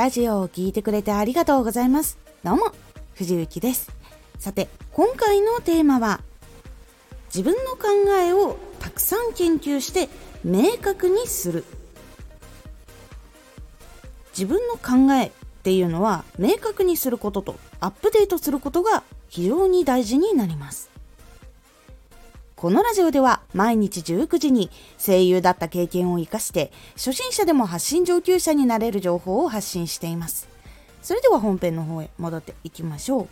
ラジオを聴いてくれてありがとうございます。どうも、藤幸です。さて、今回のテーマは、自分の考えをたくさん研究して明確にする。自分の考えっていうのは明確にすることとアップデートすることが非常に大事になります。このラジオでは毎日19時に声優だった経験を活かして初心者でも発信上級者になれる情報を発信しています。それでは本編の方へ戻っていきましょう。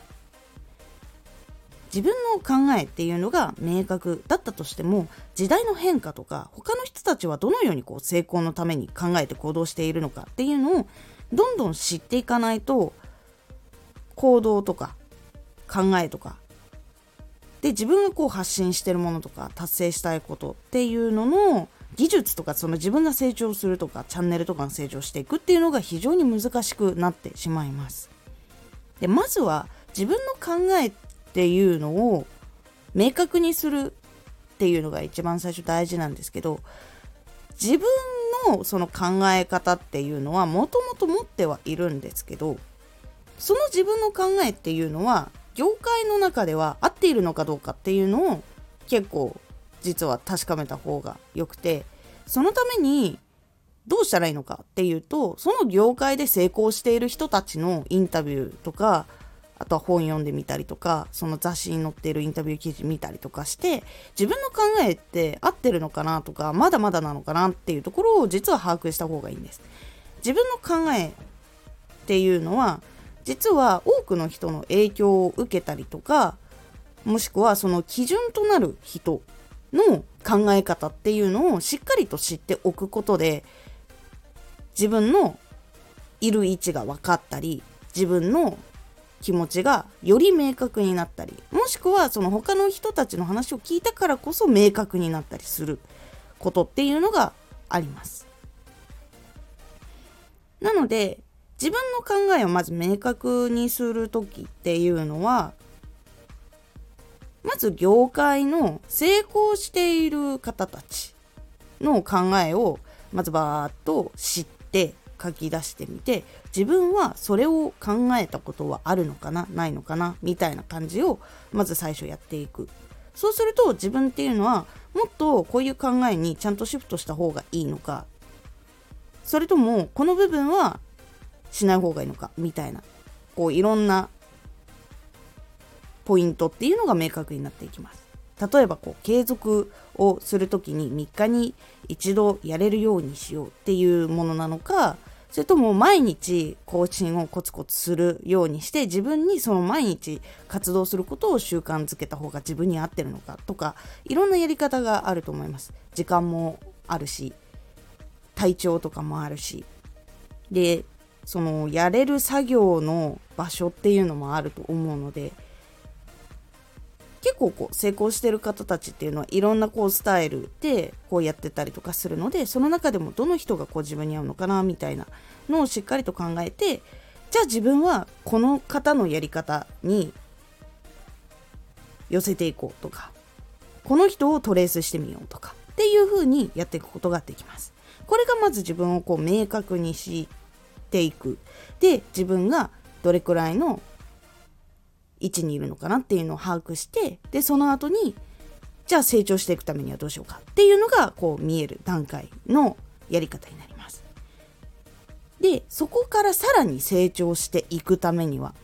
自分の考えっていうのが明確だったとしても時代の変化とか他の人たちはどのようにこう成功のために考えて行動しているのかっていうのをどんどん知っていかないと行動とか考えとかで自分がこう発信してるものとか達成したいことっていうのの技術とかその自分が成長するとかチャンネルとかが成長していくっていうのが非常に難しくなってしまいます。でまずは自分の考えっていうのを明確にするっていうのが一番最初大事なんですけど自分のその考え方っていうのはもともと持ってはいるんですけどその自分の考えっていうのは業界の中では合っているのかどうかっていうのを結構実は確かめた方がよくてそのためにどうしたらいいのかっていうとその業界で成功している人たちのインタビューとかあとは本読んでみたりとかその雑誌に載っているインタビュー記事見たりとかして自分の考えって合ってるのかなとかまだまだなのかなっていうところを実は把握した方がいいんです。自分の考えっていうのは実は多くの人の影響を受けたりとかもしくはその基準となる人の考え方っていうのをしっかりと知っておくことで自分のいる位置が分かったり自分の気持ちがより明確になったりもしくはその他の人たちの話を聞いたからこそ明確になったりすることっていうのがあります。なので自分の考えをまず明確にする時っていうのはまず業界の成功している方たちの考えをまずバーッと知って書き出してみて自分はそれを考えたことはあるのかなないのかなみたいな感じをまず最初やっていく。そうすると自分っていうのはもっとこういう考えにちゃんとシフトした方がいいのか。それともこの部分はしない方がいいのかみたいなこういろんなポイントっていうのが明確になっていきます。例えばこう継続をする時に3日に一度やれるようにしようっていうものなのかそれとも毎日更新をコツコツするようにして自分にその毎日活動することを習慣づけた方が自分に合ってるのかとかいろんなやり方があると思います時間もあるし体調とかもあるしでそのやれる作業の場所っていうのもあると思うので結構こう成功してる方たちっていうのはいろんなこうスタイルでこうやってたりとかするのでその中でもどの人がこう自分に合うのかなみたいなのをしっかりと考えてじゃあ自分はこの方のやり方に寄せていこうとかこの人をトレースしてみようとかっていう風にやっていくことができます。これがまず自分をこう明確にしていくで自分がどれくらいの位置にいるのかなっていうのを把握してでその後にじゃあ成長していくためにはどうしようかっていうのがこう見える段階のやり方になります。でそこからさらに成長していくためには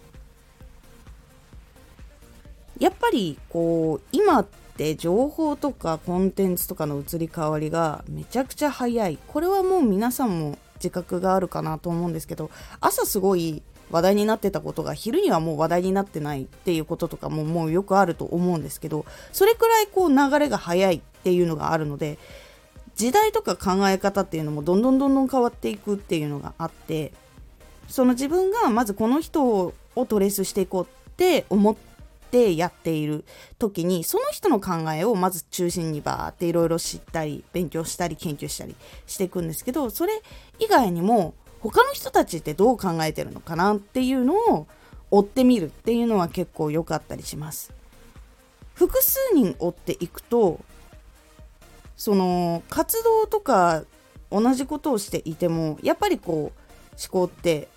やっぱりこう今って情報とかコンテンツとかの移り変わりがめちゃくちゃ早いこれはもう皆さんも自覚があるかなと思うんですけど朝すごい話題になってたことが昼にはもう話題になってないっていうこととかももうよくあると思うんですけどそれくらいこう流れが早いっていうのがあるので時代とか考え方っていうのもどんどんどんどん変わっていくっていうのがあってその自分がまずこの人をトレースしていこうって思ってやっている時にその人の考えをまず中心にバーっていろいろ知ったり勉強したり研究したりしていくんですけどそれ以外にも他の人たちってどう考えてるのかなっていうのを追ってみるっていうのは結構良かったりします。複数人追っていくとその活動とか同じことをしていてもやっぱりこう思考って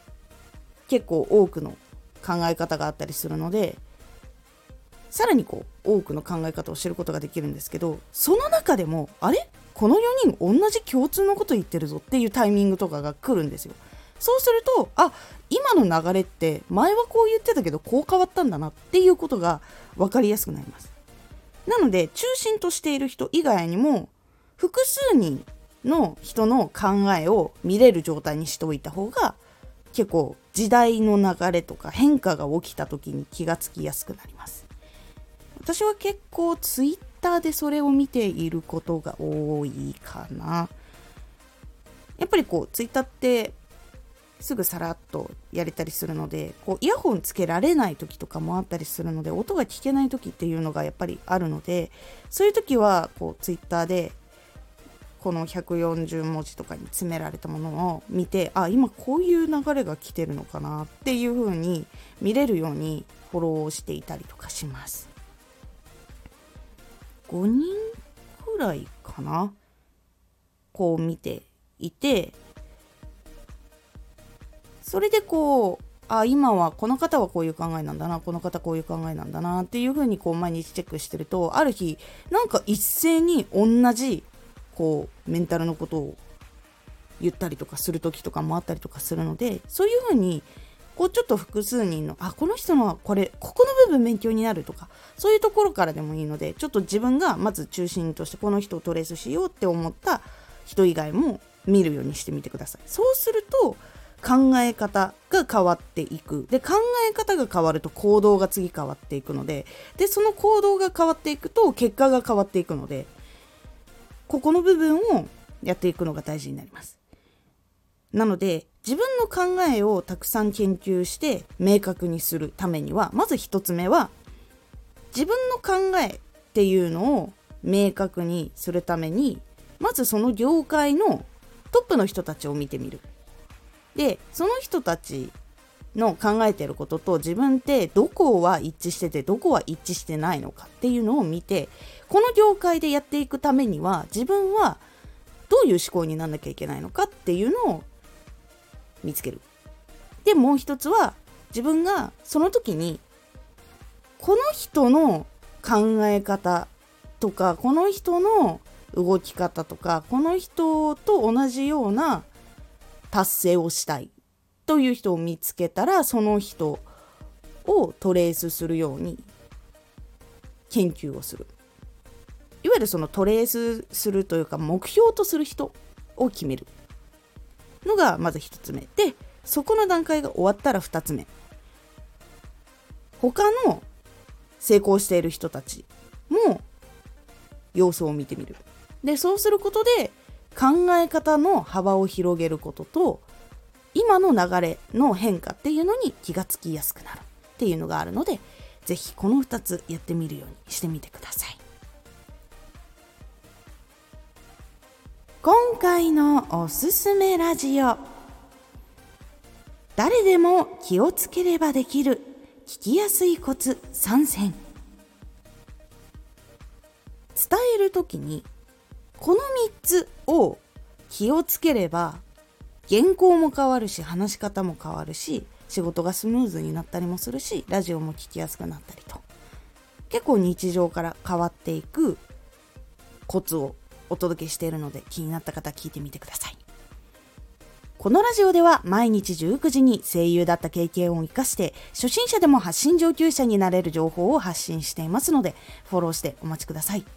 結構多くの考え方があったりするのでさらにこう多くの考え方を知ることができるんですけどその中でもあれ？この4人同じ共通のこと言ってるぞっていうタイミングとかが来るんですよ。そうするとあ今の流れって前はこう言ってたけどこう変わったんだなっていうことが分かりやすくなります。なので中心としている人以外にも複数人の人の考えを見れる状態にしておいた方が結構時代の流れとか変化が起きた時に気がつきやすくなります。私は結構ツイッターでそれを見ていることが多いかな。やっぱりこうツイッターってすぐさらっとやれたりするのでこうイヤホンつけられない時とかもあったりするので音が聞けない時っていうのがやっぱりあるのでそういう時はこうツイッターでこの140文字とかに詰められたものを見てあ今こういう流れが来てるのかなっていう風に見れるようにフォローしていたりとかします5人くらいかな？こう見ていて。それでこうあ今はこの方はこういう考えなんだなこの方こういう考えなんだなっていう風にこう毎日チェックしてるとある日なんか一斉に同じこうメンタルのことを言ったりとかする時とかもあったりとかするのでそういう風にこうちょっと複数人のあこの人のはこれここの部分勉強になるとかそういうところからでもいいのでちょっと自分がまず中心としてこの人をトレースしようって思った人以外も見るようにしてみてください。そうすると考え方が変わっていく。で考え方が変わると行動が次変わっていくのででその行動が変わっていくと結果が変わっていくのでここの部分をやっていくのが大事になります。なので自分の考えをたくさん研究して明確にするためにはまず1つ目は自分の考えっていうのを明確にするためにまずその業界のトップの人たちを見てみる。でその人たちの考えてることと自分ってどこは一致しててどこは一致してないのかっていうのを見てこの業界でやっていくためには自分はどういう思考になんなきゃいけないのかっていうのを見つける。でもう一つは自分がその時にこの人の考え方とかこの人の動き方とかこの人と同じような達成をしたいという人を見つけたらその人をトレースするように研究をするいわゆるそのトレースするというか目標とする人を決めるのがまず1つ目。でそこの段階が終わったら2つ目。他の成功している人たちも様子を見てみる。でそうすることで考え方の幅を広げることと今の流れの変化っていうのに気がつきやすくなるっていうのがあるので是非この2つやってみるようにしてみてください。今回のおすすめラジオ。誰でも気をつければできる聞きやすいコツ3選伝える時にこの3つを気をつければ原稿も変わるし話し方も変わるし仕事がスムーズになったりもするしラジオも聞きやすくなったりと。結構日常から変わっていくコツをお届けしているので気になった方聞いてみてくださいこのラジオでは毎日19時に声優だった経験を活かして初心者でも発信上級者になれる情報を発信していますのでフォローしてお待ちください。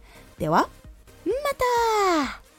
では、また。